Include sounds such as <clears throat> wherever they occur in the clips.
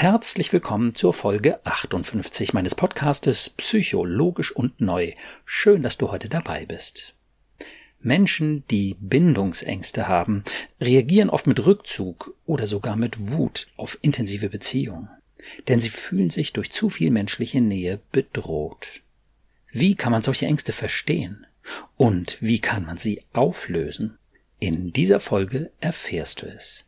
Herzlich willkommen zur Folge 58 meines Podcastes Psychologisch und Neu. Schön, dass du heute dabei bist. Menschen, die Bindungsängste haben, reagieren oft mit Rückzug oder sogar mit Wut auf intensive Beziehungen, denn sie fühlen sich durch zu viel menschliche Nähe bedroht. Wie kann man solche Ängste verstehen? Und wie kann man sie auflösen? In dieser Folge erfährst du es.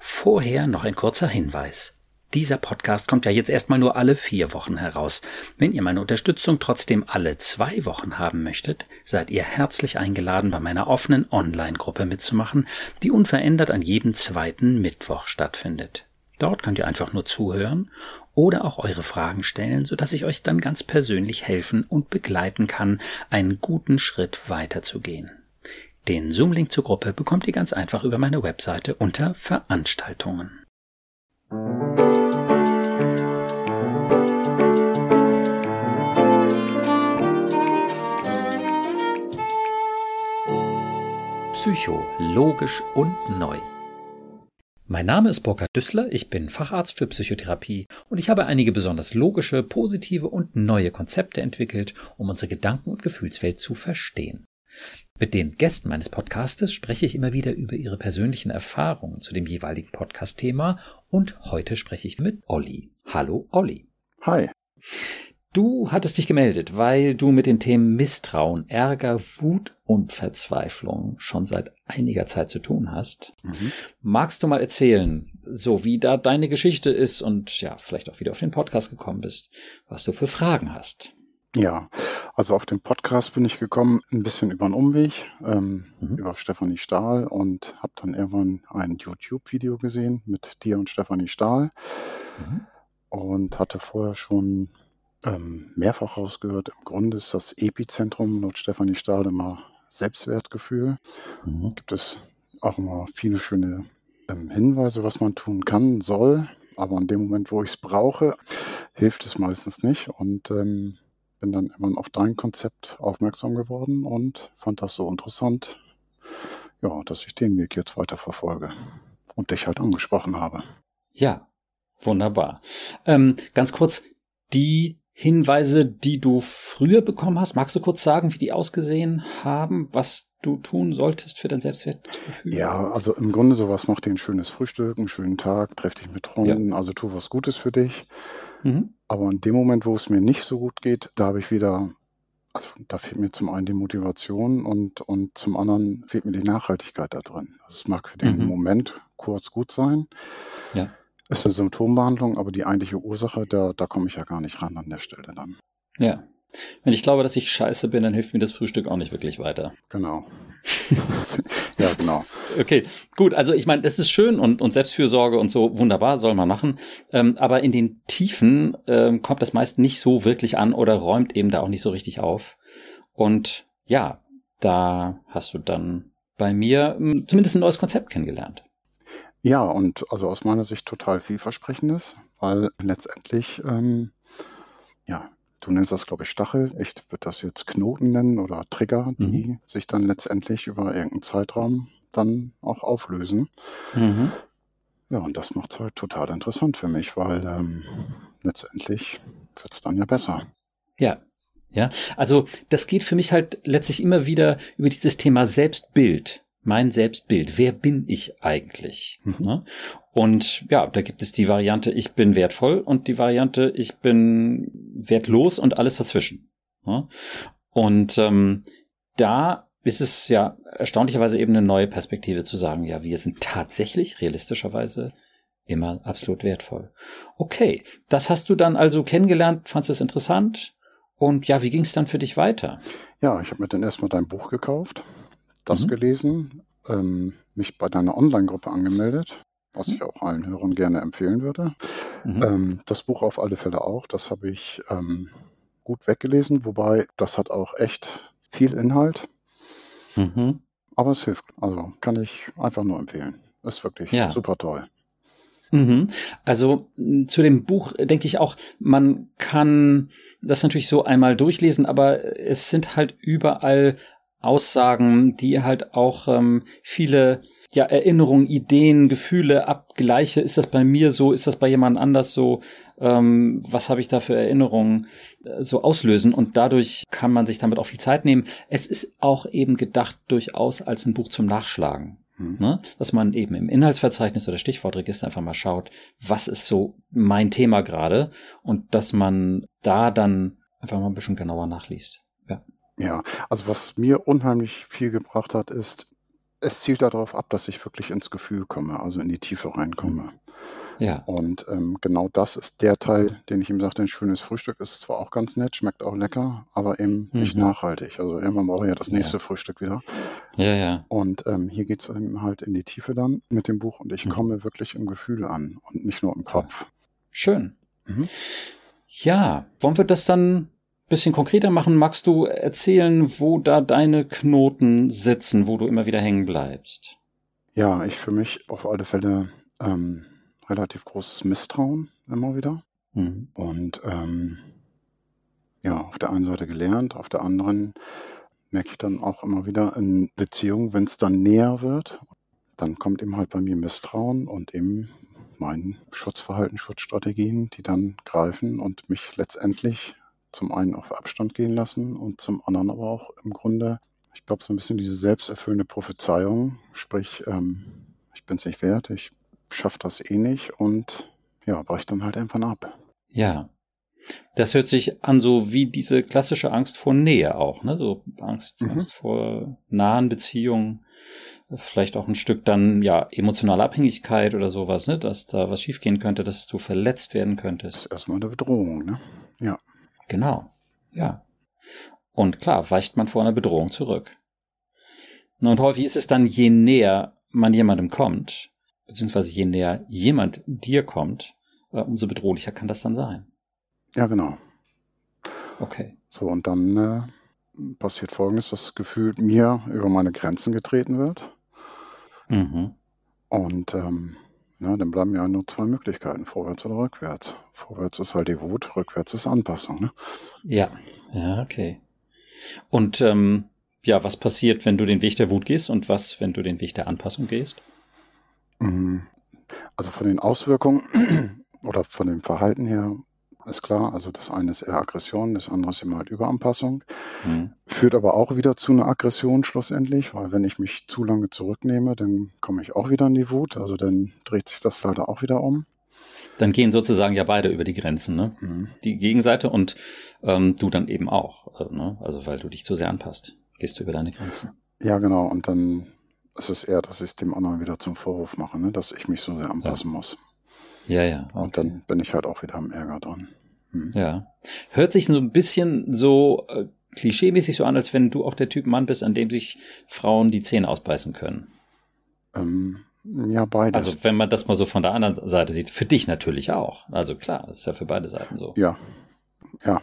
Vorher noch ein kurzer Hinweis. Dieser Podcast kommt ja jetzt erstmal nur alle vier Wochen heraus. Wenn ihr meine Unterstützung trotzdem alle zwei Wochen haben möchtet, seid ihr herzlich eingeladen, bei meiner offenen Online-Gruppe mitzumachen, die unverändert an jedem zweiten Mittwoch stattfindet. Dort könnt ihr einfach nur zuhören oder auch eure Fragen stellen, sodass ich euch dann ganz persönlich helfen und begleiten kann, einen guten Schritt weiterzugehen. Den Zoom-Link zur Gruppe bekommt ihr ganz einfach über meine Webseite unter Veranstaltungen. Psycho, logisch und neu. Mein Name ist Burkhard Düssler, ich bin Facharzt für Psychotherapie und ich habe einige besonders logische, positive und neue Konzepte entwickelt, um unsere Gedanken- und Gefühlswelt zu verstehen. Mit den Gästen meines Podcastes spreche ich immer wieder über ihre persönlichen Erfahrungen zu dem jeweiligen Podcast-Thema und heute spreche ich mit Olli. Hallo Olli. Hi. Du hattest dich gemeldet, weil du mit den Themen Misstrauen, Ärger, Wut und Verzweiflung schon seit einiger Zeit zu tun hast. Mhm. Magst du mal erzählen, so wie da deine Geschichte ist und ja, vielleicht auch wieder auf den Podcast gekommen bist, was du für Fragen hast? Ja, also auf den Podcast bin ich gekommen, ein bisschen über einen Umweg, ähm, mhm. über Stefanie Stahl und habe dann irgendwann ein YouTube-Video gesehen mit dir und Stefanie Stahl mhm. und hatte vorher schon ähm, mehrfach rausgehört, im Grunde ist das Epizentrum laut Stefanie Stahl immer Selbstwertgefühl. Mhm. Gibt es auch immer viele schöne ähm, Hinweise, was man tun kann, soll. Aber in dem Moment, wo ich es brauche, hilft es meistens nicht. Und ähm, bin dann immer auf dein Konzept aufmerksam geworden und fand das so interessant, ja, dass ich den Weg jetzt weiter verfolge und dich halt angesprochen habe. Ja, wunderbar. Ähm, ganz kurz, die Hinweise, die du früher bekommen hast, magst du kurz sagen, wie die ausgesehen haben, was du tun solltest für dein Selbstwertgefühl? Ja, also im Grunde sowas, mach dir ein schönes Frühstück, einen schönen Tag, treff dich mit Freunden, ja. also tu was Gutes für dich. Mhm. Aber in dem Moment, wo es mir nicht so gut geht, da habe ich wieder, also da fehlt mir zum einen die Motivation und, und zum anderen fehlt mir die Nachhaltigkeit da drin. Also es mag für den mhm. Moment kurz gut sein. Ja. Ist eine Symptombehandlung, aber die eigentliche Ursache, da, da komme ich ja gar nicht ran an der Stelle dann. Ja. Wenn ich glaube, dass ich scheiße bin, dann hilft mir das Frühstück auch nicht wirklich weiter. Genau. <laughs> ja, genau. Okay, gut. Also ich meine, das ist schön und, und Selbstfürsorge und so wunderbar, soll man machen. Ähm, aber in den Tiefen ähm, kommt das meist nicht so wirklich an oder räumt eben da auch nicht so richtig auf. Und ja, da hast du dann bei mir hm, zumindest ein neues Konzept kennengelernt. Ja, und also aus meiner Sicht total vielversprechendes, weil letztendlich, ähm, ja, du nennst das, glaube ich, Stachel. Ich würde das jetzt Knoten nennen oder Trigger, die mhm. sich dann letztendlich über irgendeinen Zeitraum dann auch auflösen. Mhm. Ja, und das macht es halt total interessant für mich, weil ähm, letztendlich wird es dann ja besser. Ja, ja. Also das geht für mich halt letztlich immer wieder über dieses Thema Selbstbild mein Selbstbild. Wer bin ich eigentlich? Mhm. Und ja, da gibt es die Variante, ich bin wertvoll und die Variante, ich bin wertlos und alles dazwischen. Ne? Und ähm, da ist es ja erstaunlicherweise eben eine neue Perspektive zu sagen, ja, wir sind tatsächlich realistischerweise immer absolut wertvoll. Okay, das hast du dann also kennengelernt, fandest es interessant und ja, wie ging es dann für dich weiter? Ja, ich habe mir dann erstmal dein Buch gekauft das mhm. gelesen, ähm, mich bei deiner Online-Gruppe angemeldet, was mhm. ich auch allen Hörern gerne empfehlen würde. Mhm. Ähm, das Buch auf alle Fälle auch, das habe ich ähm, gut weggelesen, wobei das hat auch echt viel Inhalt. Mhm. Aber es hilft. Also kann ich einfach nur empfehlen. Ist wirklich ja. super toll. Mhm. Also zu dem Buch denke ich auch, man kann das natürlich so einmal durchlesen, aber es sind halt überall Aussagen, die halt auch ähm, viele ja, Erinnerungen, Ideen, Gefühle abgleiche. Ist das bei mir so? Ist das bei jemand anders so? Ähm, was habe ich da für Erinnerungen äh, so auslösen? Und dadurch kann man sich damit auch viel Zeit nehmen. Es ist auch eben gedacht durchaus als ein Buch zum Nachschlagen. Mhm. Ne? Dass man eben im Inhaltsverzeichnis oder Stichwortregister einfach mal schaut, was ist so mein Thema gerade und dass man da dann einfach mal ein bisschen genauer nachliest. Ja. Ja, also was mir unheimlich viel gebracht hat, ist, es zielt darauf ab, dass ich wirklich ins Gefühl komme, also in die Tiefe reinkomme. Ja. Und ähm, genau das ist der Teil, den ich ihm sagte, ein schönes Frühstück ist zwar auch ganz nett, schmeckt auch lecker, aber eben mhm. nicht nachhaltig. Also irgendwann brauche ich ja das nächste ja. Frühstück wieder. Ja, ja. Und ähm, hier geht es eben halt in die Tiefe dann mit dem Buch und ich mhm. komme wirklich im Gefühl an und nicht nur im Kopf. Schön. Mhm. Ja, wollen wir das dann bisschen konkreter machen, magst du erzählen, wo da deine Knoten sitzen, wo du immer wieder hängen bleibst? Ja, ich für mich auf alle Fälle ähm, relativ großes Misstrauen immer wieder. Mhm. Und ähm, ja, auf der einen Seite gelernt, auf der anderen merke ich dann auch immer wieder in Beziehungen, wenn es dann näher wird, dann kommt eben halt bei mir Misstrauen und eben mein Schutzverhalten, Schutzstrategien, die dann greifen und mich letztendlich zum einen auf Abstand gehen lassen und zum anderen aber auch im Grunde, ich glaube, so ein bisschen diese selbsterfüllende Prophezeiung, sprich, ähm, ich bin es nicht wert, ich schaffe das eh nicht und ja, breche dann halt einfach ab. Ja. Das hört sich an so wie diese klassische Angst vor Nähe auch, ne? So Angst, mhm. Angst vor nahen Beziehungen, vielleicht auch ein Stück dann ja emotionale Abhängigkeit oder sowas, ne? Dass da was schiefgehen könnte, dass du verletzt werden könntest. Das ist erstmal eine Bedrohung, ne? Ja. Genau, ja. Und klar, weicht man vor einer Bedrohung zurück. Und häufig ist es dann, je näher man jemandem kommt, beziehungsweise je näher jemand dir kommt, äh, umso bedrohlicher kann das dann sein. Ja, genau. Okay. So, und dann äh, passiert Folgendes, dass gefühlt mir über meine Grenzen getreten wird. Mhm. Und ähm, ja, dann bleiben ja nur zwei Möglichkeiten, vorwärts oder rückwärts. Vorwärts ist halt die Wut, rückwärts ist Anpassung. Ne? Ja, ja, okay. Und ähm, ja, was passiert, wenn du den Weg der Wut gehst und was, wenn du den Weg der Anpassung gehst? Mhm. Also von den Auswirkungen <clears throat> oder von dem Verhalten her ist klar. Also das eine ist eher Aggression, das andere ist immer halt Überanpassung. Mhm. Führt aber auch wieder zu einer Aggression schlussendlich, weil wenn ich mich zu lange zurücknehme, dann komme ich auch wieder in die Wut. Also dann dreht sich das leider auch wieder um. Dann gehen sozusagen ja beide über die Grenzen, ne? Mhm. Die Gegenseite und ähm, du dann eben auch. Äh, ne? Also weil du dich zu sehr anpasst, gehst du über deine Grenzen. Ja, genau. Und dann ist es eher, dass ich es dem anderen wieder zum Vorwurf mache, ne? dass ich mich so sehr anpassen ja. muss. Ja, ja. Okay. Und dann bin ich halt auch wieder am Ärger dran. Hm. Ja. Hört sich so ein bisschen so äh, klischeemäßig so an, als wenn du auch der Typ Mann bist, an dem sich Frauen die Zähne ausbeißen können. Ähm, ja, beides. Also wenn man das mal so von der anderen Seite sieht, für dich natürlich auch. Also klar, das ist ja für beide Seiten so. Ja. Ja.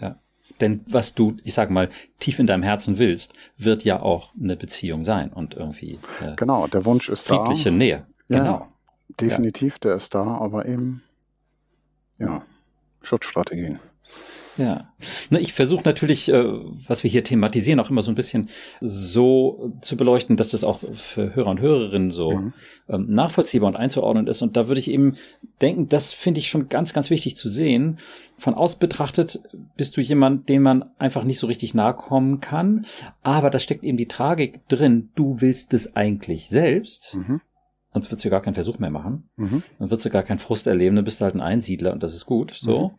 Ja. Denn was du, ich sag mal, tief in deinem Herzen willst, wird ja auch eine Beziehung sein und irgendwie. Äh, genau, der Wunsch ist friedliche da. Friedliche Nähe. Ja, genau. Definitiv, ja. der ist da, aber eben, ja. Schutzstrategien. Ja. Ne, ich versuche natürlich, äh, was wir hier thematisieren, auch immer so ein bisschen so zu beleuchten, dass das auch für Hörer und Hörerinnen so mhm. ähm, nachvollziehbar und einzuordnen ist. Und da würde ich eben denken, das finde ich schon ganz, ganz wichtig zu sehen. Von aus betrachtet bist du jemand, dem man einfach nicht so richtig nahe kommen kann. Aber da steckt eben die Tragik drin. Du willst es eigentlich selbst. Mhm. Sonst würdest du gar keinen Versuch mehr machen. Mhm. Dann würdest du gar keinen Frust erleben, dann bist du halt ein Einsiedler und das ist gut, so. Mhm.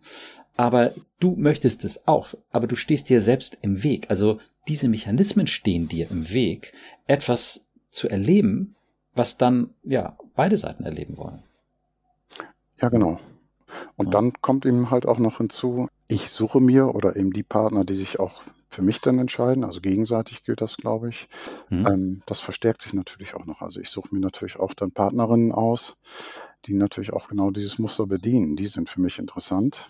Aber du möchtest es auch, aber du stehst dir selbst im Weg. Also diese Mechanismen stehen dir im Weg, etwas zu erleben, was dann, ja, beide Seiten erleben wollen. Ja, genau. Und ja. dann kommt ihm halt auch noch hinzu, ich suche mir oder eben die Partner, die sich auch für mich dann entscheiden. Also gegenseitig gilt das, glaube ich. Mhm. Ähm, das verstärkt sich natürlich auch noch. Also ich suche mir natürlich auch dann Partnerinnen aus, die natürlich auch genau dieses Muster bedienen. Die sind für mich interessant.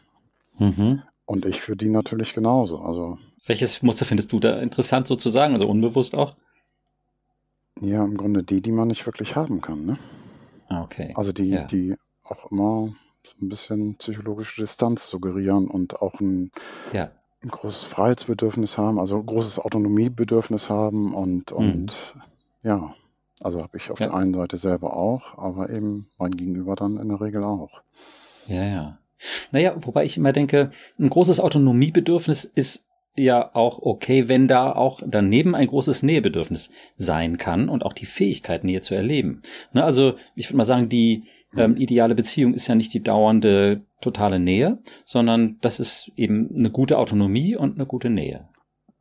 Mhm. Und ich für die natürlich genauso. Also welches Muster findest du da interessant sozusagen, also unbewusst auch? Ja, im Grunde die, die man nicht wirklich haben kann. Ne? Ah, okay. Also die, ja. die auch immer so ein bisschen psychologische Distanz suggerieren und auch ein, ja ein großes Freiheitsbedürfnis haben, also ein großes Autonomiebedürfnis haben und, mhm. und ja, Also habe ich auf ja. der einen Seite selber auch, aber eben mein Gegenüber dann in der Regel auch. Ja, ja. Naja, wobei ich immer denke, ein großes Autonomiebedürfnis ist ja auch okay, wenn da auch daneben ein großes Nähebedürfnis sein kann und auch die Fähigkeit, Nähe zu erleben. Ne, also ich würde mal sagen, die ähm, ideale Beziehung ist ja nicht die dauernde totale Nähe, sondern das ist eben eine gute Autonomie und eine gute Nähe.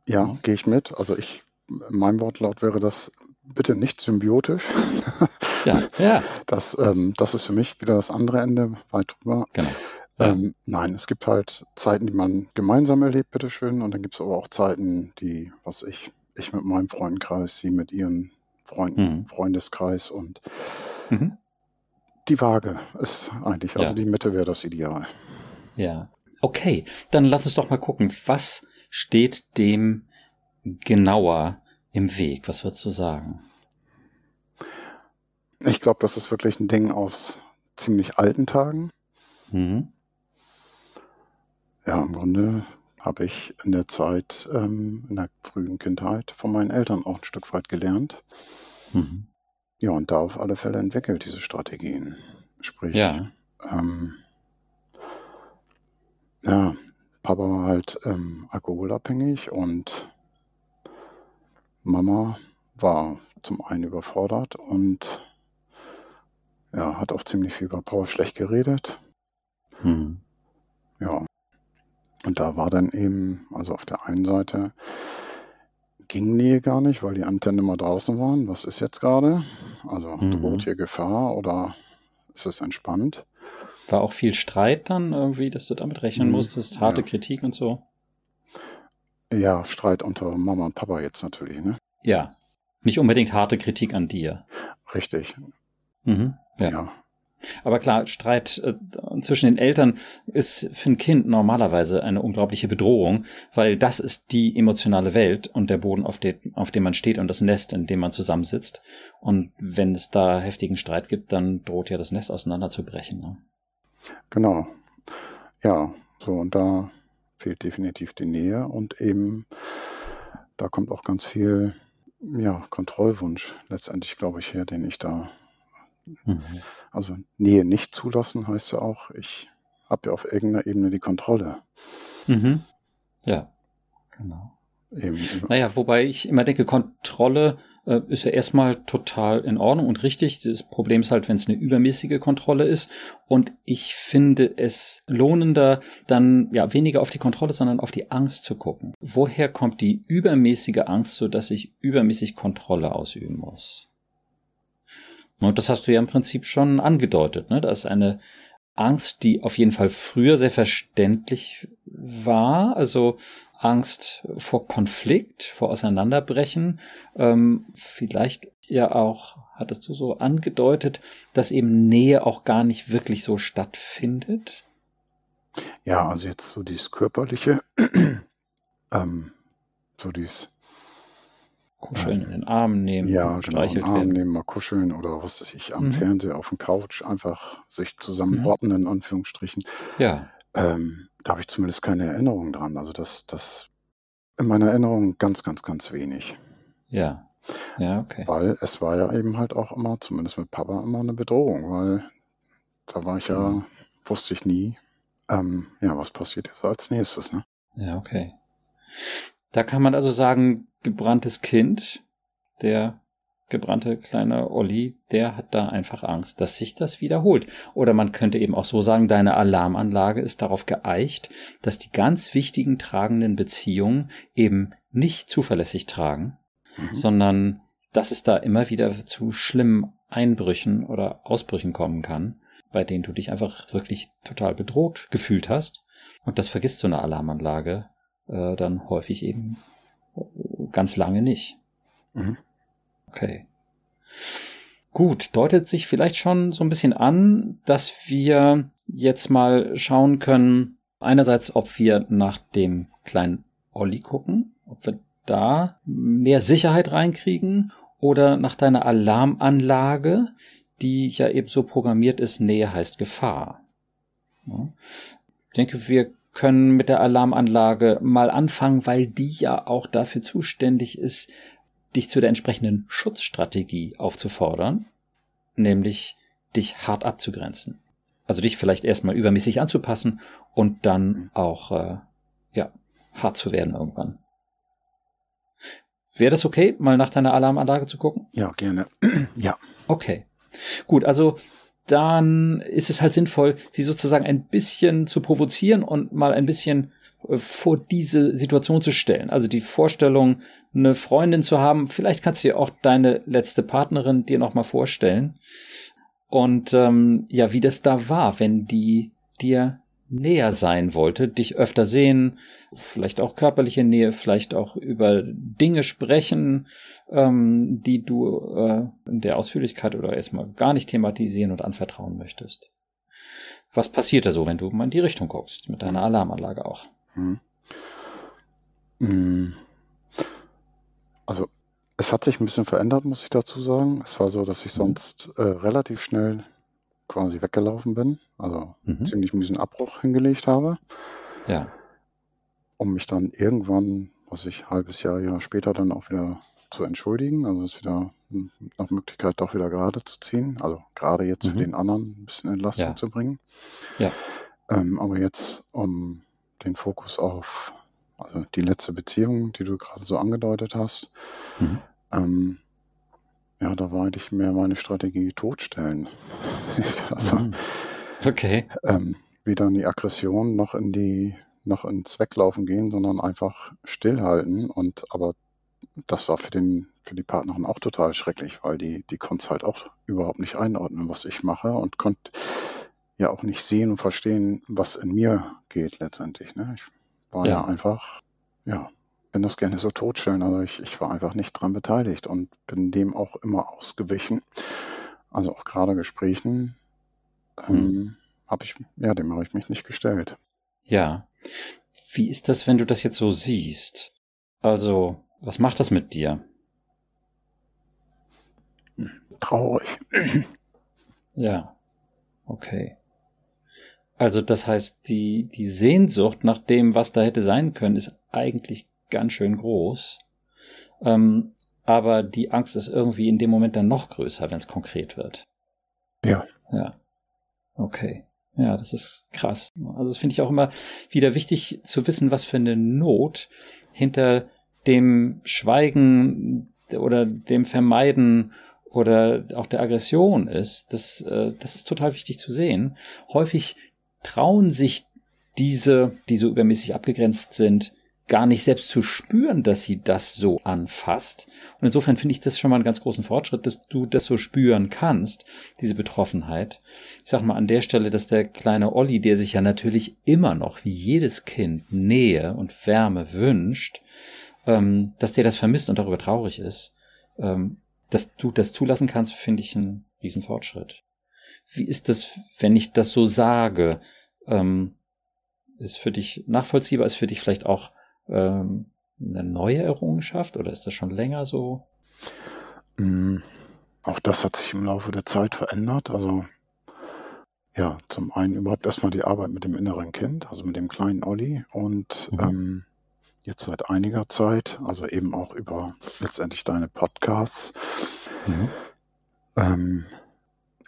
Ja, gehe ich mit. Also ich, mein Wortlaut wäre das bitte nicht symbiotisch. <laughs> Ja, ja. Das, ähm, das ist für mich wieder das andere Ende, weit drüber. Genau. Ähm, nein, es gibt halt Zeiten, die man gemeinsam erlebt, bitteschön. Und dann gibt es aber auch Zeiten, die, was ich, ich mit meinem Freundenkreis, sie mit ihren Freunden, mhm. Freundeskreis und mhm. Die Waage ist eigentlich, also ja. die Mitte wäre das Ideal. Ja. Okay, dann lass uns doch mal gucken, was steht dem genauer im Weg? Was würdest du sagen? Ich glaube, das ist wirklich ein Ding aus ziemlich alten Tagen. Mhm ja, im Grunde habe ich in der Zeit, ähm, in der frühen Kindheit von meinen Eltern auch ein Stück weit gelernt. Mhm. Ja, und da auf alle Fälle entwickelt, diese Strategien. Sprich, ja, ähm, ja Papa war halt ähm, alkoholabhängig und Mama war zum einen überfordert und ja, hat auch ziemlich viel über Paul schlecht geredet. Mhm. Ja, und da war dann eben, also auf der einen Seite ging Nähe gar nicht, weil die Antennen immer draußen waren. Was ist jetzt gerade? Also mhm. droht hier Gefahr oder ist es entspannt? War auch viel Streit dann irgendwie, dass du damit rechnen mhm. musstest, harte ja. Kritik und so? Ja, Streit unter Mama und Papa jetzt natürlich, ne? Ja. Nicht unbedingt harte Kritik an dir. Richtig. Mhm. Ja. ja. Aber klar, Streit äh, zwischen den Eltern ist für ein Kind normalerweise eine unglaubliche Bedrohung, weil das ist die emotionale Welt und der Boden, auf, dem, auf dem man steht und das Nest, in dem man zusammensitzt. Und wenn es da heftigen Streit gibt, dann droht ja das Nest auseinanderzubrechen. Ne? Genau. Ja, so und da fehlt definitiv die Nähe und eben da kommt auch ganz viel ja, Kontrollwunsch letztendlich, glaube ich, her, den ich da Mhm. Also Nähe nicht zulassen heißt ja auch, ich habe ja auf irgendeiner Ebene die Kontrolle. Mhm. Ja, genau. Eben. Naja, wobei ich immer denke, Kontrolle äh, ist ja erstmal total in Ordnung und richtig. Das Problem ist halt, wenn es eine übermäßige Kontrolle ist. Und ich finde es lohnender, dann ja weniger auf die Kontrolle, sondern auf die Angst zu gucken. Woher kommt die übermäßige Angst, so dass ich übermäßig Kontrolle ausüben muss? Und das hast du ja im Prinzip schon angedeutet. Ne? Da ist eine Angst, die auf jeden Fall früher sehr verständlich war. Also Angst vor Konflikt, vor Auseinanderbrechen. Ähm, vielleicht ja auch, hattest du so angedeutet, dass eben Nähe auch gar nicht wirklich so stattfindet? Ja, also jetzt so dieses körperliche, <clears throat> ähm, so dieses Kuscheln, in den Arm nehmen, Ja, genau, in den Arm nehmen, mal kuscheln oder was weiß ich, am Mhm. Fernseher, auf dem Couch einfach sich zusammen Mhm. in Anführungsstrichen. Ja. Ähm, da habe ich zumindest keine Erinnerung dran. Also das, das in meiner Erinnerung ganz, ganz, ganz wenig. Ja. Ja, okay. Weil es war ja eben halt auch immer, zumindest mit Papa, immer eine Bedrohung, weil da war ich ja, Mhm. wusste ich nie, ähm, ja, was passiert jetzt als nächstes, ne? Ja, okay. Da kann man also sagen, gebranntes Kind, der gebrannte kleine Olli, der hat da einfach Angst, dass sich das wiederholt. Oder man könnte eben auch so sagen, deine Alarmanlage ist darauf geeicht, dass die ganz wichtigen tragenden Beziehungen eben nicht zuverlässig tragen, mhm. sondern dass es da immer wieder zu schlimmen Einbrüchen oder Ausbrüchen kommen kann, bei denen du dich einfach wirklich total bedroht gefühlt hast. Und das vergisst so eine Alarmanlage äh, dann häufig eben ganz lange nicht. Mhm. Okay. Gut, deutet sich vielleicht schon so ein bisschen an, dass wir jetzt mal schauen können, einerseits, ob wir nach dem kleinen Olli gucken, ob wir da mehr Sicherheit reinkriegen oder nach deiner Alarmanlage, die ja eben so programmiert ist, Nähe heißt Gefahr. Ich denke, wir können mit der Alarmanlage mal anfangen, weil die ja auch dafür zuständig ist, dich zu der entsprechenden Schutzstrategie aufzufordern, nämlich dich hart abzugrenzen. Also dich vielleicht erstmal übermäßig anzupassen und dann auch äh, ja hart zu werden irgendwann. Wäre das okay, mal nach deiner Alarmanlage zu gucken? Ja, gerne. <clears throat> ja. Okay. Gut, also dann ist es halt sinnvoll, sie sozusagen ein bisschen zu provozieren und mal ein bisschen äh, vor diese Situation zu stellen. Also die Vorstellung, eine Freundin zu haben, vielleicht kannst du dir auch deine letzte Partnerin dir nochmal vorstellen. Und ähm, ja, wie das da war, wenn die dir näher sein wollte, dich öfter sehen, vielleicht auch körperliche Nähe, vielleicht auch über Dinge sprechen, ähm, die du äh, in der Ausführlichkeit oder erstmal gar nicht thematisieren und anvertrauen möchtest. Was passiert da so, wenn du mal in die Richtung guckst, mit deiner Alarmanlage auch? Hm. hm. Also es hat sich ein bisschen verändert, muss ich dazu sagen. Es war so, dass ich mhm. sonst äh, relativ schnell quasi weggelaufen bin, also mhm. ziemlich miesen Abbruch hingelegt habe. Ja. Um mich dann irgendwann, was ich halbes Jahr, Jahr später dann auch wieder zu entschuldigen, also es wieder nach Möglichkeit doch wieder gerade zu ziehen, also gerade jetzt mhm. für den anderen ein bisschen Entlastung ja. zu bringen. Ja. Ähm, aber jetzt, um den Fokus auf also die letzte Beziehung, die du gerade so angedeutet hast, mhm. ähm, ja, da war eigentlich mehr meine Strategie totstellen. <laughs> also, mhm. okay. Ähm, weder in die Aggression noch in die noch ins Weglaufen gehen, sondern einfach stillhalten. Und aber das war für den für die Partnerin auch total schrecklich, weil die die konnte halt auch überhaupt nicht einordnen, was ich mache und konnte ja auch nicht sehen und verstehen, was in mir geht letztendlich. Ne? Ich war ja, ja einfach ja bin das gerne so totstellen, aber ich, ich war einfach nicht dran beteiligt und bin dem auch immer ausgewichen. Also auch gerade Gesprächen ähm, hm. habe ich, ja, dem habe ich mich nicht gestellt. Ja. Wie ist das, wenn du das jetzt so siehst? Also, was macht das mit dir? Traurig. Ja. Okay. Also das heißt, die, die Sehnsucht nach dem, was da hätte sein können, ist eigentlich ganz schön groß. Ähm, aber die Angst ist irgendwie in dem Moment dann noch größer, wenn es konkret wird. Ja. Ja. Okay. Ja, das ist krass. Also finde ich auch immer wieder wichtig zu wissen, was für eine Not hinter dem Schweigen oder dem Vermeiden oder auch der Aggression ist. Das, äh, das ist total wichtig zu sehen. Häufig trauen sich diese, die so übermäßig abgegrenzt sind, gar nicht selbst zu spüren, dass sie das so anfasst. Und insofern finde ich das schon mal einen ganz großen Fortschritt, dass du das so spüren kannst, diese Betroffenheit. Ich sag mal an der Stelle, dass der kleine Olli, der sich ja natürlich immer noch wie jedes Kind Nähe und Wärme wünscht, ähm, dass der das vermisst und darüber traurig ist, ähm, dass du das zulassen kannst, finde ich einen riesen Fortschritt. Wie ist das, wenn ich das so sage? Ähm, ist für dich nachvollziehbar, ist für dich vielleicht auch ähm, eine neue Errungenschaft oder ist das schon länger so? Mm, auch das hat sich im Laufe der Zeit verändert. Also ja, zum einen überhaupt erstmal die Arbeit mit dem inneren Kind, also mit dem kleinen Olli und mhm. ähm, jetzt seit einiger Zeit, also eben auch über letztendlich deine Podcasts. Mhm. Ähm,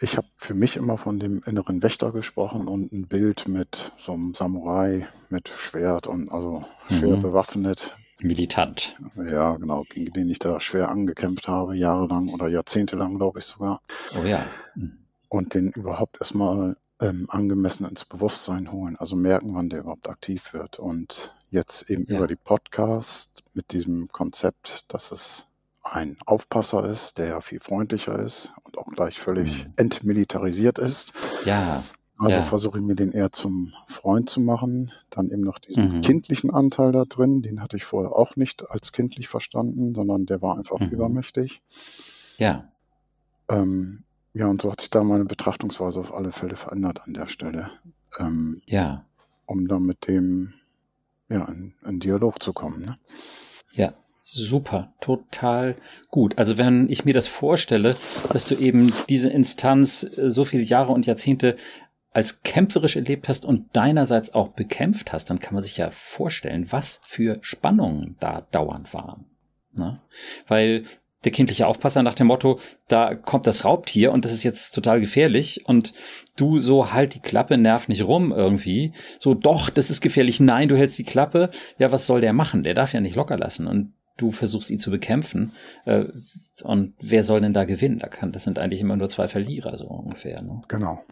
ich habe für mich immer von dem inneren Wächter gesprochen und ein Bild mit so einem Samurai mit Schwert und also schwer mhm. bewaffnet. Militant. Ja, genau, gegen den ich da schwer angekämpft habe, jahrelang oder jahrzehntelang, glaube ich sogar. Oh ja. Mhm. Und den überhaupt erstmal ähm, angemessen ins Bewusstsein holen, also merken, wann der überhaupt aktiv wird. Und jetzt eben ja. über die Podcast mit diesem Konzept, dass es ein Aufpasser ist, der viel freundlicher ist und auch gleich völlig mhm. entmilitarisiert ist. Ja. Also ja. versuche ich mir den eher zum Freund zu machen. Dann eben noch diesen mhm. kindlichen Anteil da drin, den hatte ich vorher auch nicht als kindlich verstanden, sondern der war einfach mhm. übermächtig. Ja. Ähm, ja, und so hat sich da meine Betrachtungsweise auf alle Fälle verändert an der Stelle. Ähm, ja. Um dann mit dem ja, in, in Dialog zu kommen. Ne? Ja. Super, total gut. Also wenn ich mir das vorstelle, dass du eben diese Instanz äh, so viele Jahre und Jahrzehnte als kämpferisch erlebt hast und deinerseits auch bekämpft hast, dann kann man sich ja vorstellen, was für Spannungen da dauernd waren. Ne? Weil der kindliche Aufpasser nach dem Motto, da kommt das Raubtier und das ist jetzt total gefährlich und du so halt die Klappe, nerv nicht rum irgendwie. So, doch, das ist gefährlich. Nein, du hältst die Klappe. Ja, was soll der machen? Der darf ja nicht locker lassen und du versuchst ihn zu bekämpfen. Äh, und wer soll denn da gewinnen? Da kann, das sind eigentlich immer nur zwei Verlierer, so ungefähr. Ne? Genau.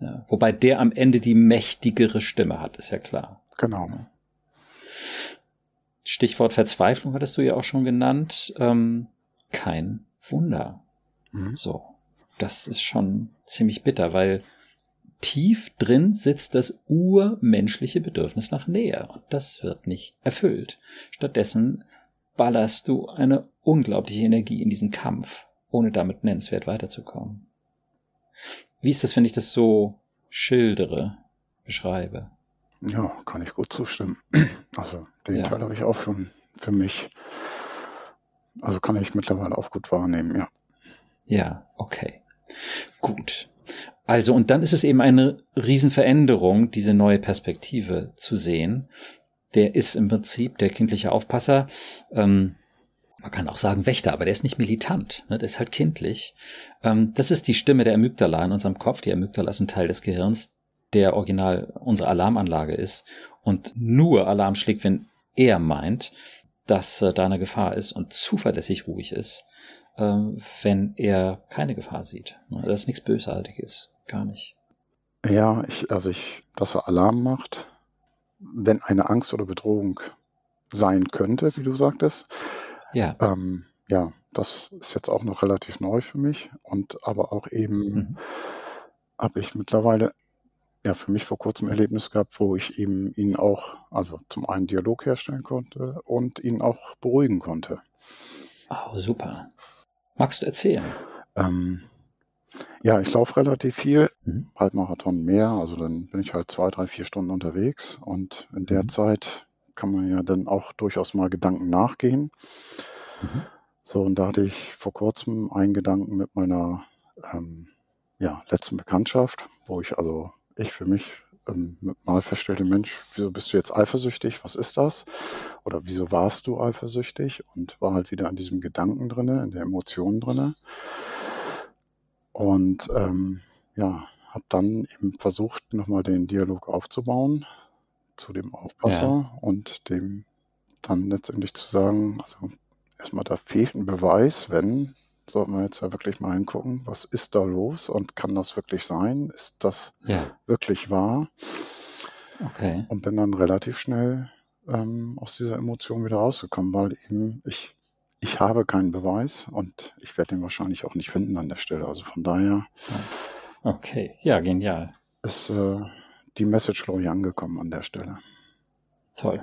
Ja, wobei der am Ende die mächtigere Stimme hat, ist ja klar. Genau. Ja. Stichwort Verzweiflung hattest du ja auch schon genannt. Ähm, kein Wunder. Mhm. So. Das ist schon ziemlich bitter, weil tief drin sitzt das urmenschliche Bedürfnis nach Nähe und das wird nicht erfüllt. Stattdessen ballerst du eine unglaubliche Energie in diesen Kampf, ohne damit nennenswert weiterzukommen. Wie ist das, wenn ich das so schildere, beschreibe? Ja, kann ich gut zustimmen. <clears throat> Also den ja. Teil habe ich auch schon für mich. Also kann ich mittlerweile auch gut wahrnehmen, ja. Ja, okay. Gut. Also, und dann ist es eben eine Riesenveränderung, diese neue Perspektive zu sehen. Der ist im Prinzip der kindliche Aufpasser. Ähm, man kann auch sagen Wächter, aber der ist nicht militant, ne? der ist halt kindlich. Ähm, das ist die Stimme der Amygdala in unserem Kopf. Die Amygdala ist ein Teil des Gehirns, der original unsere Alarmanlage ist und nur Alarm schlägt, wenn er meint, dass äh, da eine Gefahr ist und zuverlässig ruhig ist, äh, wenn er keine Gefahr sieht. Ne? Das ist nichts Bösartiges, gar nicht. Ja, ich, also ich, dass er Alarm macht, wenn eine Angst oder Bedrohung sein könnte, wie du sagtest. Ja. Ähm, ja, das ist jetzt auch noch relativ neu für mich und aber auch eben mhm. habe ich mittlerweile ja für mich vor kurzem Erlebnis gehabt, wo ich eben ihn auch, also zum einen Dialog herstellen konnte und ihn auch beruhigen konnte. Oh, super. Magst du erzählen? Ähm, ja, ich laufe relativ viel, mhm. Halbmarathon mehr, also dann bin ich halt zwei, drei, vier Stunden unterwegs und in der mhm. Zeit kann man ja dann auch durchaus mal Gedanken nachgehen. Mhm. So, und da hatte ich vor kurzem einen Gedanken mit meiner ähm, ja, letzten Bekanntschaft, wo ich also ich für mich ähm, mal feststellte, Mensch, wieso bist du jetzt eifersüchtig? Was ist das? Oder wieso warst du eifersüchtig? Und war halt wieder an diesem Gedanken drinne, in der Emotion drinne. Und ähm, ja, habe dann eben versucht, nochmal den Dialog aufzubauen zu dem Aufpasser ja. und dem dann letztendlich zu sagen, also erstmal da fehlt ein Beweis, wenn sollten wir jetzt ja wirklich mal hingucken, was ist da los und kann das wirklich sein? Ist das ja. wirklich wahr? Okay. Und bin dann relativ schnell ähm, aus dieser Emotion wieder rausgekommen, weil eben ich, ich habe keinen Beweis und ich werde den wahrscheinlich auch nicht finden an der Stelle. Also von daher. Okay, ja, genial. Ist äh, die Message, glaube ich, angekommen an der Stelle. Toll.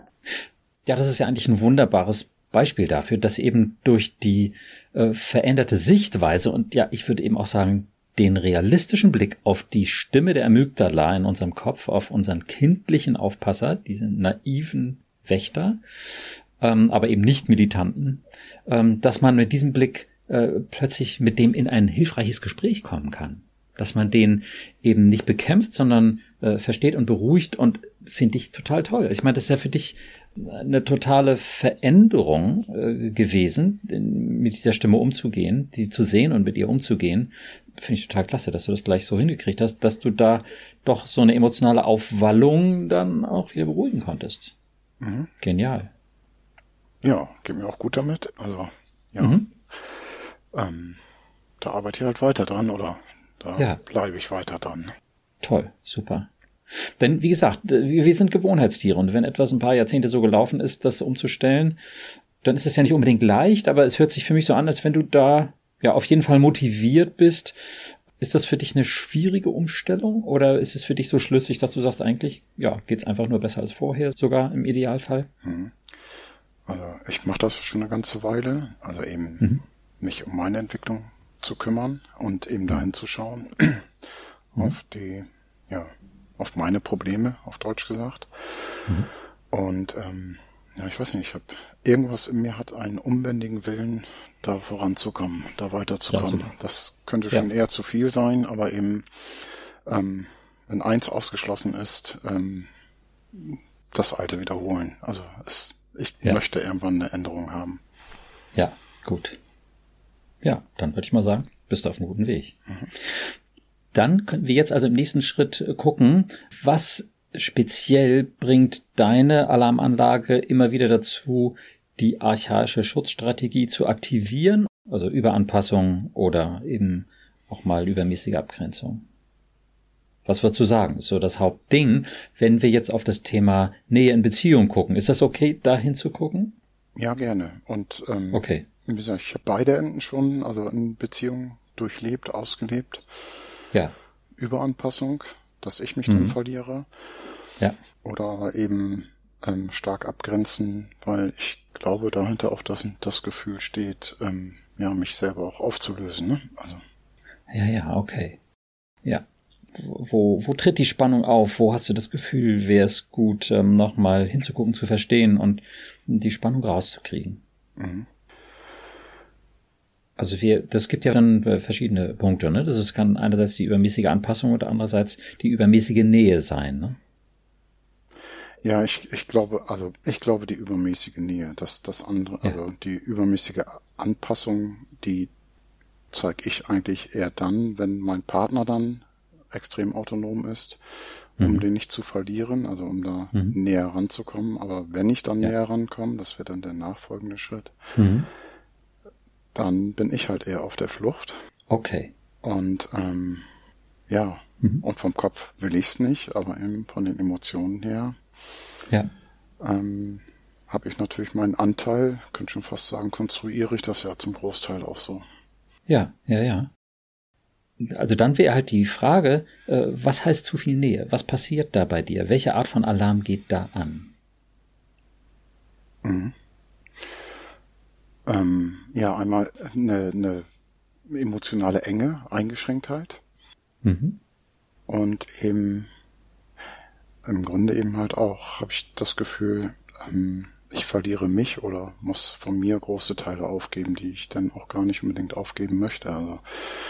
Ja, das ist ja eigentlich ein wunderbares Beispiel dafür, dass eben durch die äh, veränderte Sichtweise und ja, ich würde eben auch sagen, den realistischen Blick auf die Stimme der Amygdala in unserem Kopf, auf unseren kindlichen Aufpasser, diesen naiven Wächter, ähm, aber eben nicht militanten, ähm, dass man mit diesem Blick äh, plötzlich mit dem in ein hilfreiches Gespräch kommen kann. Dass man den eben nicht bekämpft, sondern äh, versteht und beruhigt und finde ich total toll. Ich meine, das ist ja für dich eine totale Veränderung äh, gewesen, mit dieser Stimme umzugehen, sie zu sehen und mit ihr umzugehen. Finde ich total klasse, dass du das gleich so hingekriegt hast, dass du da doch so eine emotionale Aufwallung dann auch wieder beruhigen konntest. Mhm. Genial. Ja, geht mir auch gut damit. Also, ja. Mhm. Ähm, da arbeite ich halt weiter dran oder da ja. bleibe ich weiter dran. Toll, super. Denn, wie gesagt, wir sind Gewohnheitstiere und wenn etwas ein paar Jahrzehnte so gelaufen ist, das umzustellen, dann ist es ja nicht unbedingt leicht, aber es hört sich für mich so an, als wenn du da ja auf jeden Fall motiviert bist. Ist das für dich eine schwierige Umstellung oder ist es für dich so schlüssig, dass du sagst, eigentlich, ja, geht's einfach nur besser als vorher, sogar im Idealfall? Hm. Also ich mache das schon eine ganze Weile, also eben mhm. mich um meine Entwicklung zu kümmern und eben dahin zu schauen mhm. auf die, ja, auf meine Probleme, auf Deutsch gesagt. Mhm. Und ähm, ja, ich weiß nicht, ich habe irgendwas in mir hat einen unbändigen Willen, da voranzukommen, da weiterzukommen. Ja, das könnte schon ja. eher zu viel sein, aber eben ähm, wenn eins ausgeschlossen ist, ähm, das Alte wiederholen. Also es, ich ja. möchte irgendwann eine Änderung haben. Ja, gut. Ja, dann würde ich mal sagen, bist du auf einem guten Weg. Mhm. Dann können wir jetzt also im nächsten Schritt gucken, was speziell bringt deine Alarmanlage immer wieder dazu, die archaische Schutzstrategie zu aktivieren, also Überanpassung oder eben auch mal übermäßige Abgrenzung. Was würdest du sagen? Ist so das Hauptding, wenn wir jetzt auf das Thema Nähe in Beziehung gucken. Ist das okay, da hinzugucken? Ja, gerne. Und ähm, okay. wie gesagt, ich habe beide Enden schon, also in Beziehung durchlebt, ausgelebt. Ja. Überanpassung, dass ich mich mhm. dann verliere. Ja. Oder eben ähm, stark abgrenzen, weil ich glaube, dahinter auch das, das Gefühl steht, ähm, ja, mich selber auch aufzulösen. Ne? Also. Ja, ja, okay. Ja. Wo, wo tritt die Spannung auf? Wo hast du das Gefühl, wäre es gut, ähm, nochmal hinzugucken, zu verstehen und die Spannung rauszukriegen? Mhm. Also wir, das gibt ja dann äh, verschiedene Punkte, ne? Das ist, kann einerseits die übermäßige Anpassung und andererseits die übermäßige Nähe sein, ne? Ja, ich, ich glaube, also ich glaube die übermäßige Nähe, dass das andere, ja. also die übermäßige Anpassung, die zeige ich eigentlich eher dann, wenn mein Partner dann extrem autonom ist, um mhm. den nicht zu verlieren, also um da mhm. näher ranzukommen. Aber wenn ich dann ja. näher rankomme, das wäre dann der nachfolgende Schritt, mhm dann bin ich halt eher auf der Flucht. Okay. Und ähm, ja, mhm. und vom Kopf will ich es nicht, aber eben von den Emotionen her ja. ähm, habe ich natürlich meinen Anteil, könnte schon fast sagen, konstruiere ich das ja zum Großteil auch so. Ja, ja, ja. Also dann wäre halt die Frage, äh, was heißt zu viel Nähe? Was passiert da bei dir? Welche Art von Alarm geht da an? Mhm. Ähm, ja, einmal eine, eine emotionale Enge, Eingeschränktheit. Mhm. Und eben im Grunde eben halt auch habe ich das Gefühl, ähm, ich verliere mich oder muss von mir große Teile aufgeben, die ich dann auch gar nicht unbedingt aufgeben möchte. Also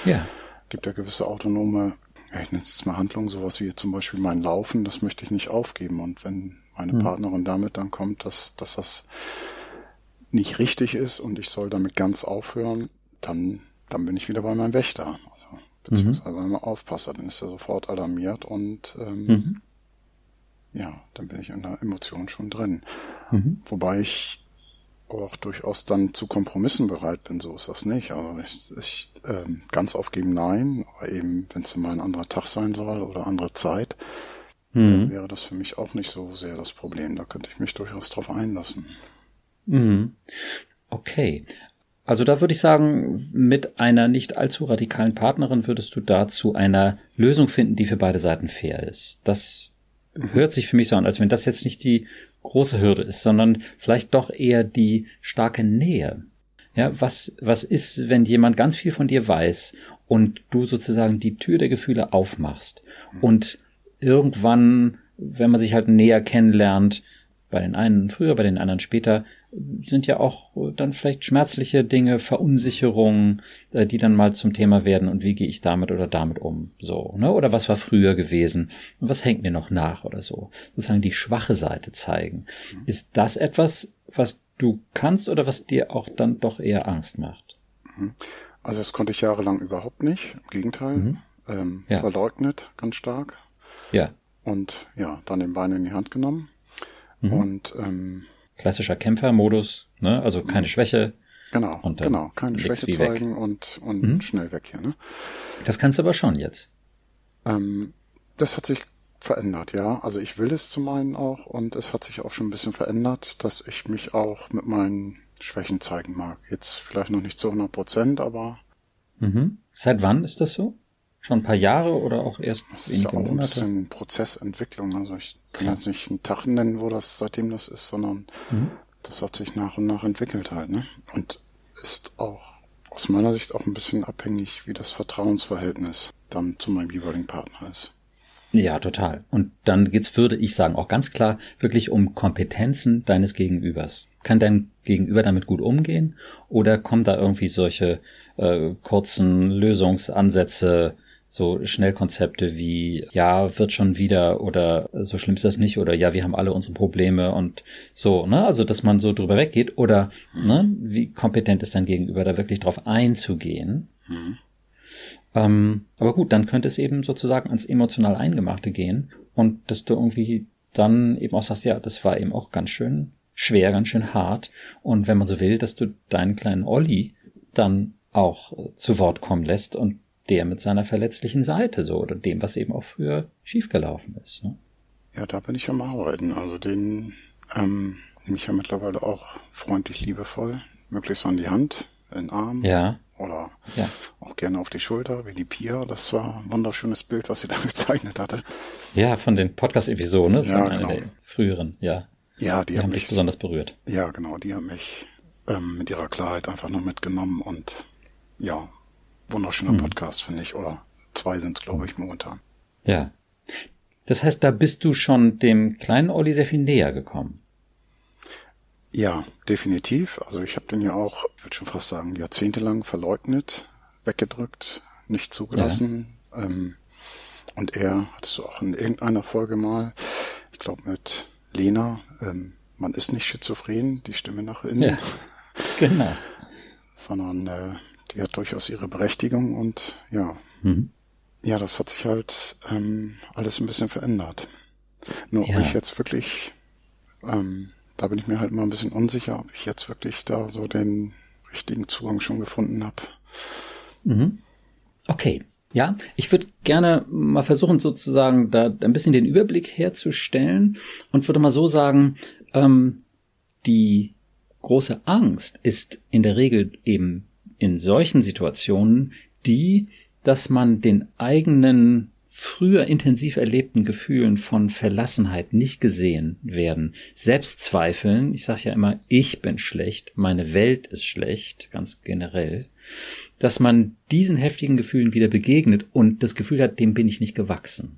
ja. Gibt ja gewisse autonome, ich nenne es jetzt mal Handlungen, sowas wie zum Beispiel mein Laufen, das möchte ich nicht aufgeben. Und wenn meine mhm. Partnerin damit dann kommt, dass, dass das nicht richtig ist und ich soll damit ganz aufhören, dann, dann bin ich wieder bei meinem Wächter. Also, beziehungsweise mhm. bei meinem Aufpasser. Dann ist er sofort alarmiert und ähm, mhm. ja, dann bin ich in der Emotion schon drin. Mhm. Wobei ich auch durchaus dann zu Kompromissen bereit bin, so ist das nicht. Also ich, ich ähm, ganz aufgeben, nein, aber eben, wenn es mal ein anderer Tag sein soll oder andere Zeit, dann mhm. wäre das für mich auch nicht so sehr das Problem. Da könnte ich mich durchaus drauf einlassen. Mhm. Okay. Also da würde ich sagen, mit einer nicht allzu radikalen Partnerin würdest du dazu einer Lösung finden, die für beide Seiten fair ist. Das hört sich für mich so an, als wenn das jetzt nicht die große Hürde ist, sondern vielleicht doch eher die starke Nähe. Ja, was, was ist, wenn jemand ganz viel von dir weiß und du sozusagen die Tür der Gefühle aufmachst und irgendwann, wenn man sich halt näher kennenlernt, bei den einen früher, bei den anderen später, sind ja auch dann vielleicht schmerzliche Dinge, Verunsicherungen, äh, die dann mal zum Thema werden und wie gehe ich damit oder damit um, so, ne? Oder was war früher gewesen und was hängt mir noch nach oder so. Sozusagen die schwache Seite zeigen. Ist das etwas, was du kannst oder was dir auch dann doch eher Angst macht? Mhm. Also das konnte ich jahrelang überhaupt nicht. Im Gegenteil. Mhm. Ähm, ja. Verleugnet, ganz stark. Ja. Und ja, dann den Bein in die Hand genommen. Mhm. Und ähm, klassischer Kämpfermodus, ne? Also keine mhm. Schwäche. Genau, und genau, keine Schwäche zeigen weg. und, und mhm. schnell weg hier, ne? Das kannst du aber schon jetzt. Ähm, das hat sich verändert, ja. Also ich will es zum einen auch und es hat sich auch schon ein bisschen verändert, dass ich mich auch mit meinen Schwächen zeigen mag. Jetzt vielleicht noch nicht zu 100 Prozent, aber. Mhm. Seit wann ist das so? Schon ein paar Jahre oder auch erst das wenige ist ja auch Monate? ein bisschen Prozessentwicklung. Also ich kann jetzt nicht einen Tag nennen, wo das seitdem das ist, sondern mhm. das hat sich nach und nach entwickelt halt, ne? Und ist auch aus meiner Sicht auch ein bisschen abhängig, wie das Vertrauensverhältnis dann zu meinem jeweiligen Partner ist. Ja, total. Und dann geht's, würde ich sagen, auch ganz klar wirklich um Kompetenzen deines Gegenübers. Kann dein Gegenüber damit gut umgehen oder kommen da irgendwie solche äh, kurzen Lösungsansätze so Schnellkonzepte wie, ja, wird schon wieder oder so schlimm ist das nicht oder ja, wir haben alle unsere Probleme und so, ne? Also, dass man so drüber weggeht oder, ne, wie kompetent ist dein Gegenüber, da wirklich drauf einzugehen. Mhm. Ähm, aber gut, dann könnte es eben sozusagen ans emotional Eingemachte gehen und dass du irgendwie dann eben auch sagst, ja, das war eben auch ganz schön schwer, ganz schön hart. Und wenn man so will, dass du deinen kleinen Olli dann auch äh, zu Wort kommen lässt und der mit seiner verletzlichen Seite so oder dem, was eben auch früher schiefgelaufen ist. Ne? Ja, da bin ich am Arbeiten. Also den ähm, nehme ich ja mittlerweile auch freundlich, liebevoll, möglichst an die Hand, in den Arm. Ja. Oder ja. auch gerne auf die Schulter, wie die Pia. Das war ein wunderschönes Bild, was sie <laughs> da gezeichnet hatte. Ja, von den Podcast-Episoden, ne? Das ja, war eine genau. der früheren, ja. Ja, die, die haben mich besonders berührt. Ja, genau, die haben mich ähm, mit ihrer Klarheit einfach nur mitgenommen und ja, wunderschöner hm. Podcast, finde ich. Oder zwei sind es, glaube ich, momentan. Ja. Das heißt, da bist du schon dem kleinen Olli sehr viel näher gekommen. Ja, definitiv. Also ich habe den ja auch, ich würde schon fast sagen, jahrzehntelang verleugnet, weggedrückt, nicht zugelassen. Ja. Ähm, und er, hattest du auch in irgendeiner Folge mal, ich glaube mit Lena, ähm, man ist nicht schizophren, die Stimme nach innen. Ja, <laughs> genau. Sondern äh, die hat durchaus ihre Berechtigung und ja. Mhm. Ja, das hat sich halt ähm, alles ein bisschen verändert. Nur ja. ob ich jetzt wirklich, ähm, da bin ich mir halt mal ein bisschen unsicher, ob ich jetzt wirklich da so den richtigen Zugang schon gefunden habe. Mhm. Okay. Ja, ich würde gerne mal versuchen, sozusagen da ein bisschen den Überblick herzustellen und würde mal so sagen, ähm, die große Angst ist in der Regel eben in solchen Situationen die, dass man den eigenen früher intensiv erlebten Gefühlen von Verlassenheit nicht gesehen werden, Selbstzweifeln, ich sage ja immer, ich bin schlecht, meine Welt ist schlecht, ganz generell, dass man diesen heftigen Gefühlen wieder begegnet und das Gefühl hat, dem bin ich nicht gewachsen.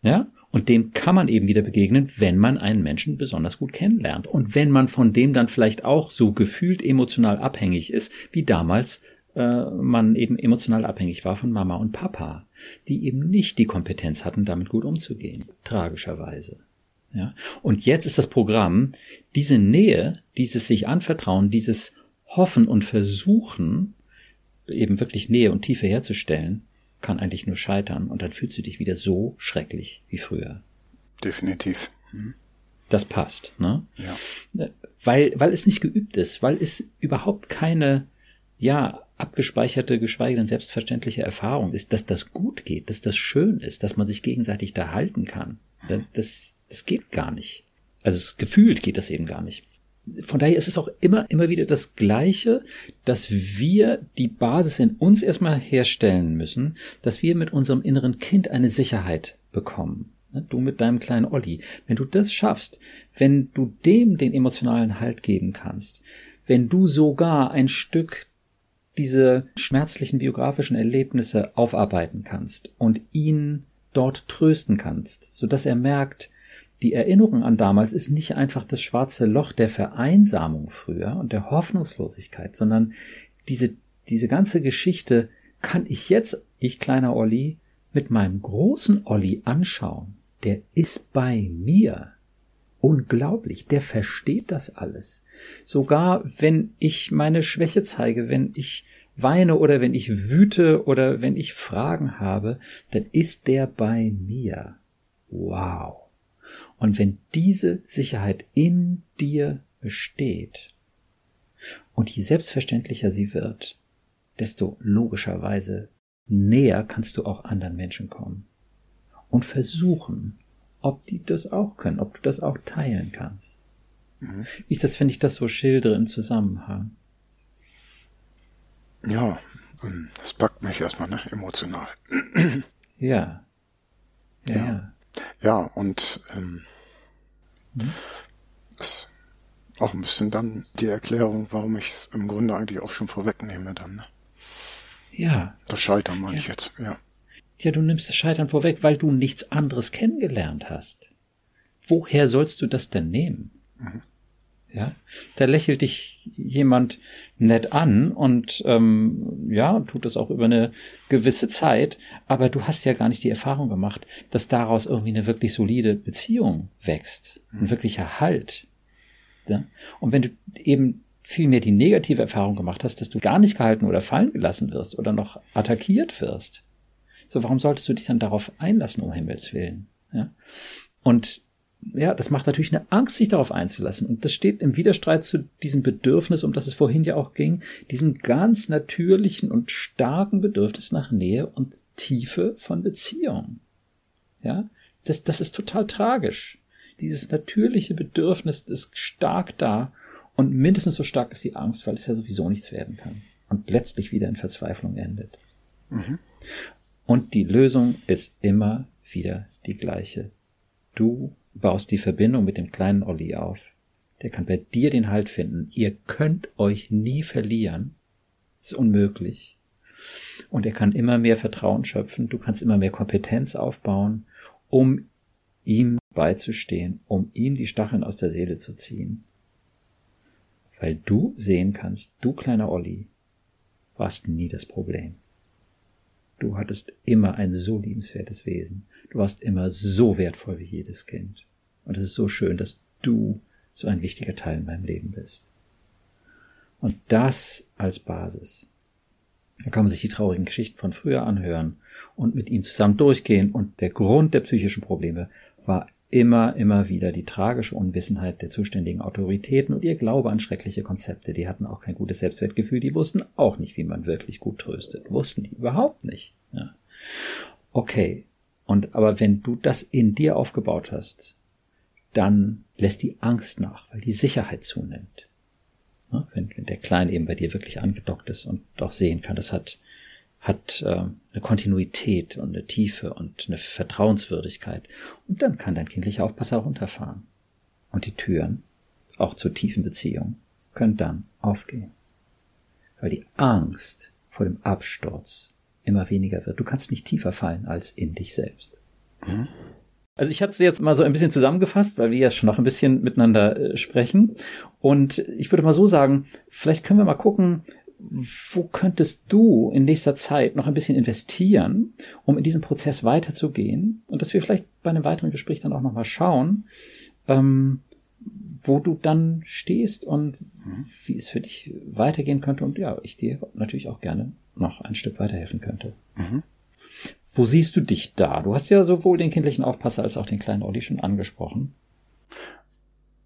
Ja? Und dem kann man eben wieder begegnen, wenn man einen Menschen besonders gut kennenlernt. Und wenn man von dem dann vielleicht auch so gefühlt emotional abhängig ist, wie damals äh, man eben emotional abhängig war von Mama und Papa, die eben nicht die Kompetenz hatten, damit gut umzugehen. Tragischerweise. Ja. Und jetzt ist das Programm, diese Nähe, dieses sich anvertrauen, dieses Hoffen und Versuchen, eben wirklich Nähe und Tiefe herzustellen, kann eigentlich nur scheitern und dann fühlst du dich wieder so schrecklich wie früher. Definitiv. Mhm. Das passt, ne? Ja. Weil, weil es nicht geübt ist, weil es überhaupt keine, ja, abgespeicherte, geschweige denn selbstverständliche Erfahrung ist, dass das gut geht, dass das schön ist, dass man sich gegenseitig da halten kann. Das, das geht gar nicht. Also gefühlt geht das eben gar nicht von daher ist es auch immer, immer wieder das Gleiche, dass wir die Basis in uns erstmal herstellen müssen, dass wir mit unserem inneren Kind eine Sicherheit bekommen. Ne, du mit deinem kleinen Olli. Wenn du das schaffst, wenn du dem den emotionalen Halt geben kannst, wenn du sogar ein Stück diese schmerzlichen biografischen Erlebnisse aufarbeiten kannst und ihn dort trösten kannst, so dass er merkt, die Erinnerung an damals ist nicht einfach das schwarze Loch der Vereinsamung früher und der Hoffnungslosigkeit, sondern diese, diese ganze Geschichte kann ich jetzt, ich kleiner Olli, mit meinem großen Olli anschauen. Der ist bei mir. Unglaublich, der versteht das alles. Sogar wenn ich meine Schwäche zeige, wenn ich weine oder wenn ich wüte oder wenn ich Fragen habe, dann ist der bei mir. Wow. Und wenn diese Sicherheit in dir besteht, und je selbstverständlicher sie wird, desto logischerweise näher kannst du auch anderen Menschen kommen. Und versuchen, ob die das auch können, ob du das auch teilen kannst. Mhm. Wie ist das, wenn ich das so schildere im Zusammenhang? Ja, ähm, das packt mich erstmal, ne, emotional. Ja. Ja, ja. Ja. Und ähm, hm? ist auch ein bisschen dann die Erklärung, warum ich es im Grunde eigentlich auch schon vorwegnehme dann. Ne? Ja. Das Scheitern meine ja. ich jetzt, ja. Ja, du nimmst das Scheitern vorweg, weil du nichts anderes kennengelernt hast. Woher sollst du das denn nehmen? Mhm. Ja, da lächelt dich jemand nett an und ähm, ja, tut das auch über eine gewisse Zeit, aber du hast ja gar nicht die Erfahrung gemacht, dass daraus irgendwie eine wirklich solide Beziehung wächst, ein wirklicher Halt. Ja? Und wenn du eben vielmehr die negative Erfahrung gemacht hast, dass du gar nicht gehalten oder fallen gelassen wirst oder noch attackiert wirst, so warum solltest du dich dann darauf einlassen, um Himmels Willen? Ja? Und ja, das macht natürlich eine Angst, sich darauf einzulassen. Und das steht im Widerstreit zu diesem Bedürfnis, um das es vorhin ja auch ging, diesem ganz natürlichen und starken Bedürfnis nach Nähe und Tiefe von Beziehung. Ja, das, das ist total tragisch. Dieses natürliche Bedürfnis ist stark da und mindestens so stark ist die Angst, weil es ja sowieso nichts werden kann und letztlich wieder in Verzweiflung endet. Mhm. Und die Lösung ist immer wieder die gleiche. Du baust die Verbindung mit dem kleinen Olli auf. Der kann bei dir den Halt finden. Ihr könnt euch nie verlieren. Das ist unmöglich. Und er kann immer mehr Vertrauen schöpfen. Du kannst immer mehr Kompetenz aufbauen, um ihm beizustehen, um ihm die Stacheln aus der Seele zu ziehen. Weil du sehen kannst, du kleiner Olli, warst nie das Problem. Du hattest immer ein so liebenswertes Wesen. Du warst immer so wertvoll wie jedes Kind. Und es ist so schön, dass du so ein wichtiger Teil in meinem Leben bist. Und das als Basis. Da kann man sich die traurigen Geschichten von früher anhören und mit ihm zusammen durchgehen. Und der Grund der psychischen Probleme war immer, immer wieder die tragische Unwissenheit der zuständigen Autoritäten und ihr Glaube an schreckliche Konzepte. Die hatten auch kein gutes Selbstwertgefühl, die wussten auch nicht, wie man wirklich gut tröstet. Wussten die überhaupt nicht. Ja. Okay, und aber wenn du das in dir aufgebaut hast, dann lässt die Angst nach, weil die Sicherheit zunimmt. Ja, wenn, wenn der Kleine eben bei dir wirklich angedockt ist und auch sehen kann, das hat, hat äh, eine Kontinuität und eine Tiefe und eine Vertrauenswürdigkeit. Und dann kann dein kindlicher Aufpasser runterfahren. Und die Türen, auch zur tiefen Beziehung, können dann aufgehen. Weil die Angst vor dem Absturz immer weniger wird. Du kannst nicht tiefer fallen als in dich selbst. Mhm. Also ich habe sie jetzt mal so ein bisschen zusammengefasst, weil wir ja schon noch ein bisschen miteinander äh, sprechen. Und ich würde mal so sagen, vielleicht können wir mal gucken, wo könntest du in nächster Zeit noch ein bisschen investieren, um in diesem Prozess weiterzugehen? Und dass wir vielleicht bei einem weiteren Gespräch dann auch nochmal schauen, ähm, wo du dann stehst und mhm. wie es für dich weitergehen könnte. Und ja, ich dir natürlich auch gerne noch ein Stück weiterhelfen könnte. Mhm. Wo siehst du dich da? Du hast ja sowohl den kindlichen Aufpasser als auch den kleinen Olli schon angesprochen.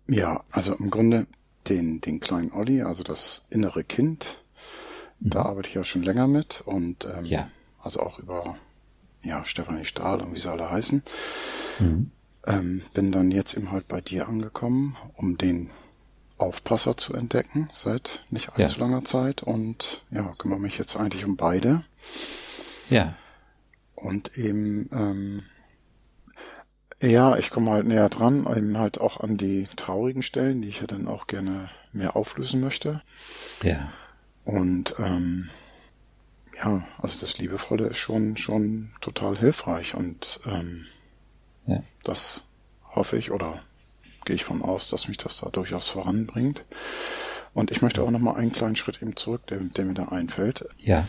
Ja, also im Grunde den, den kleinen Olli, also das innere Kind, mhm. da arbeite ich ja schon länger mit und ähm, ja. also auch über ja, Stefanie Stahl und wie sie alle heißen. Mhm. Ähm, bin dann jetzt eben halt bei dir angekommen, um den Aufpasser zu entdecken seit nicht allzu ja. langer Zeit und ja, kümmere mich jetzt eigentlich um beide. Ja. Und eben, ähm, ja, ich komme halt näher dran, eben halt auch an die traurigen Stellen, die ich ja dann auch gerne mehr auflösen möchte. Ja. Und ähm, ja, also das Liebevolle ist schon schon total hilfreich und ähm, ja. das hoffe ich oder gehe ich von aus, dass mich das da durchaus voranbringt. Und ich möchte auch noch mal einen kleinen Schritt eben zurück, der, der mir da einfällt. Ja.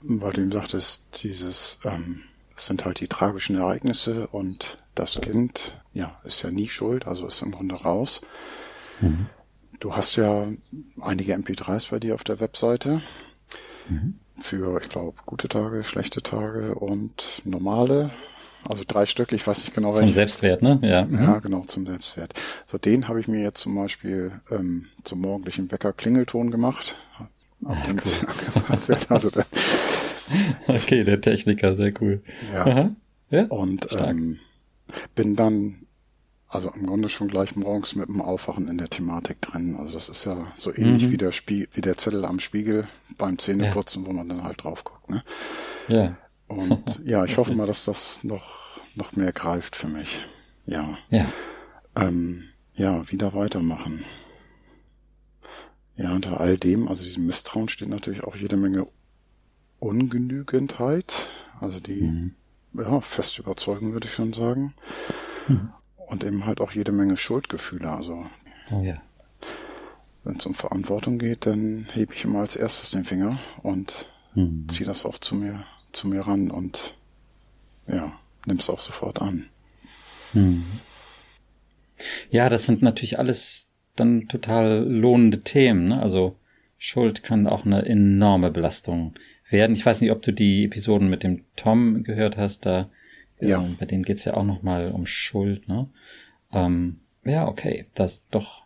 Weil du ihm sagtest, dieses, ähm, das sind halt die tragischen Ereignisse und das Kind, ja, ist ja nie schuld, also ist im Grunde raus. Mhm. Du hast ja einige MP3s bei dir auf der Webseite. Mhm. Für, ich glaube, gute Tage, schlechte Tage und normale also drei Stück, ich weiß nicht genau Zum welche. Selbstwert, ne? Ja. Ja, mhm. genau, zum Selbstwert. So, den habe ich mir jetzt zum Beispiel ähm, zum morgendlichen Bäcker Klingelton gemacht. Ah, cool. <laughs> also der, <laughs> okay, der Techniker, sehr cool. Ja. ja? Und ähm, bin dann also im Grunde schon gleich morgens mit dem Aufwachen in der Thematik drin. Also das ist ja so ähnlich mhm. wie der Spie wie der Zettel am Spiegel beim Zähneputzen, ja. wo man dann halt drauf guckt. Ne? Ja. Und <laughs> ja, ich hoffe mal, dass das noch, noch mehr greift für mich. Ja. Ja. Ähm, ja, wieder weitermachen. Ja, unter all dem, also diesem Misstrauen steht natürlich auch jede Menge Ungenügendheit, also die mhm. ja, feste Überzeugung, würde ich schon sagen. Mhm. Und eben halt auch jede Menge Schuldgefühle, also oh, ja. wenn es um Verantwortung geht, dann hebe ich immer als erstes den Finger und mhm. ziehe das auch zu mir, zu mir ran und ja, nimm es auch sofort an. Mhm. Ja, das sind natürlich alles dann total lohnende Themen. Ne? Also Schuld kann auch eine enorme Belastung werden. Ich weiß nicht, ob du die Episoden mit dem Tom gehört hast. Da, ja. Äh, bei dem geht's ja auch noch mal um Schuld. Ne? Ähm, ja, okay, das doch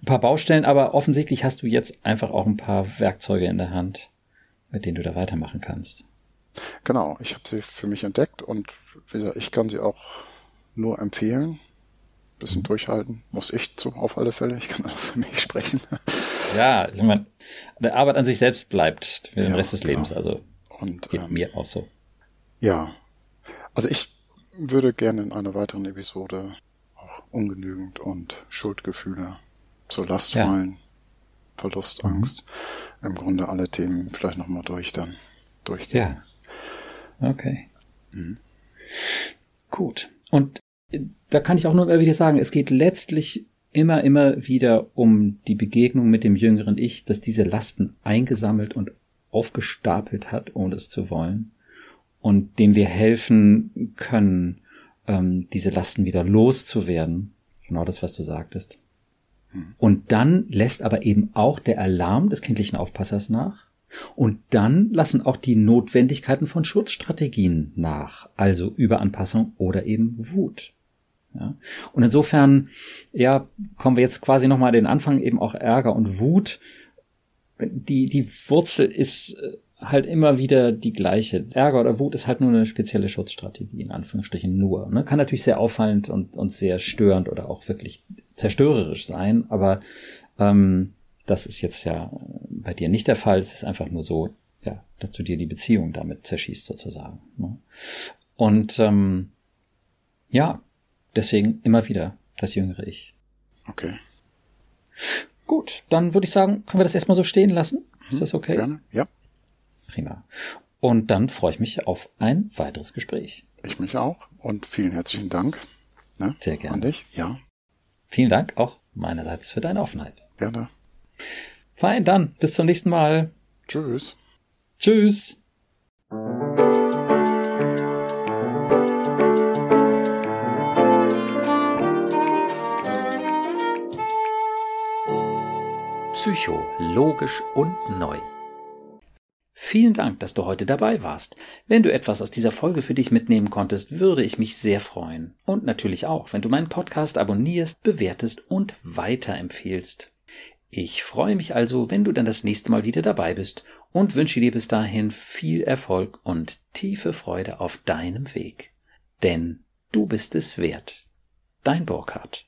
ein paar Baustellen, aber offensichtlich hast du jetzt einfach auch ein paar Werkzeuge in der Hand, mit denen du da weitermachen kannst. Genau, ich habe sie für mich entdeckt und wie gesagt, ich kann sie auch nur empfehlen. Bisschen mhm. durchhalten, muss ich zu, auf alle Fälle. Ich kann auch für mich sprechen. Ja, ich meine, der Arbeit an sich selbst bleibt für den ja, Rest des Lebens. Genau. Also und, geht ähm, mir auch so. Ja, also ich würde gerne in einer weiteren Episode auch ungenügend und Schuldgefühle zur Last ja. fallen, Verlust, mhm. Angst, im Grunde alle Themen vielleicht nochmal durch dann durchgehen. Ja. Okay. Mhm. Gut. Und äh, da kann ich auch nur wieder sagen, es geht letztlich immer, immer wieder um die Begegnung mit dem jüngeren Ich, das diese Lasten eingesammelt und aufgestapelt hat, ohne es zu wollen, und dem wir helfen können, ähm, diese Lasten wieder loszuwerden. Genau das, was du sagtest. Und dann lässt aber eben auch der Alarm des kindlichen Aufpassers nach. Und dann lassen auch die Notwendigkeiten von Schutzstrategien nach, also Überanpassung oder eben Wut. Ja. Und insofern, ja, kommen wir jetzt quasi nochmal an den Anfang, eben auch Ärger und Wut. Die, die Wurzel ist äh, halt immer wieder die gleiche. Ärger oder Wut ist halt nur eine spezielle Schutzstrategie, in Anführungsstrichen nur. Ne? Kann natürlich sehr auffallend und, und sehr störend oder auch wirklich zerstörerisch sein, aber ähm, das ist jetzt ja bei dir nicht der Fall. Es ist einfach nur so, ja, dass du dir die Beziehung damit zerschießt sozusagen. Ne? Und ähm, ja, deswegen immer wieder das jüngere Ich. Okay. Gut, dann würde ich sagen, können wir das erstmal so stehen lassen. Ist mhm, das okay? Gerne, ja. Prima. Und dann freue ich mich auf ein weiteres Gespräch. Ich mich auch und vielen herzlichen Dank. Ne? Sehr gerne. An dich, ja. Vielen Dank auch meinerseits für deine Offenheit. Gerne. Fein, dann bis zum nächsten Mal. Tschüss. Tschüss. Psycho, logisch und neu. Vielen Dank, dass du heute dabei warst. Wenn du etwas aus dieser Folge für dich mitnehmen konntest, würde ich mich sehr freuen. Und natürlich auch, wenn du meinen Podcast abonnierst, bewertest und weiterempfehlst. Ich freue mich also, wenn du dann das nächste Mal wieder dabei bist und wünsche dir bis dahin viel Erfolg und tiefe Freude auf deinem Weg. Denn du bist es wert. Dein Burkhardt.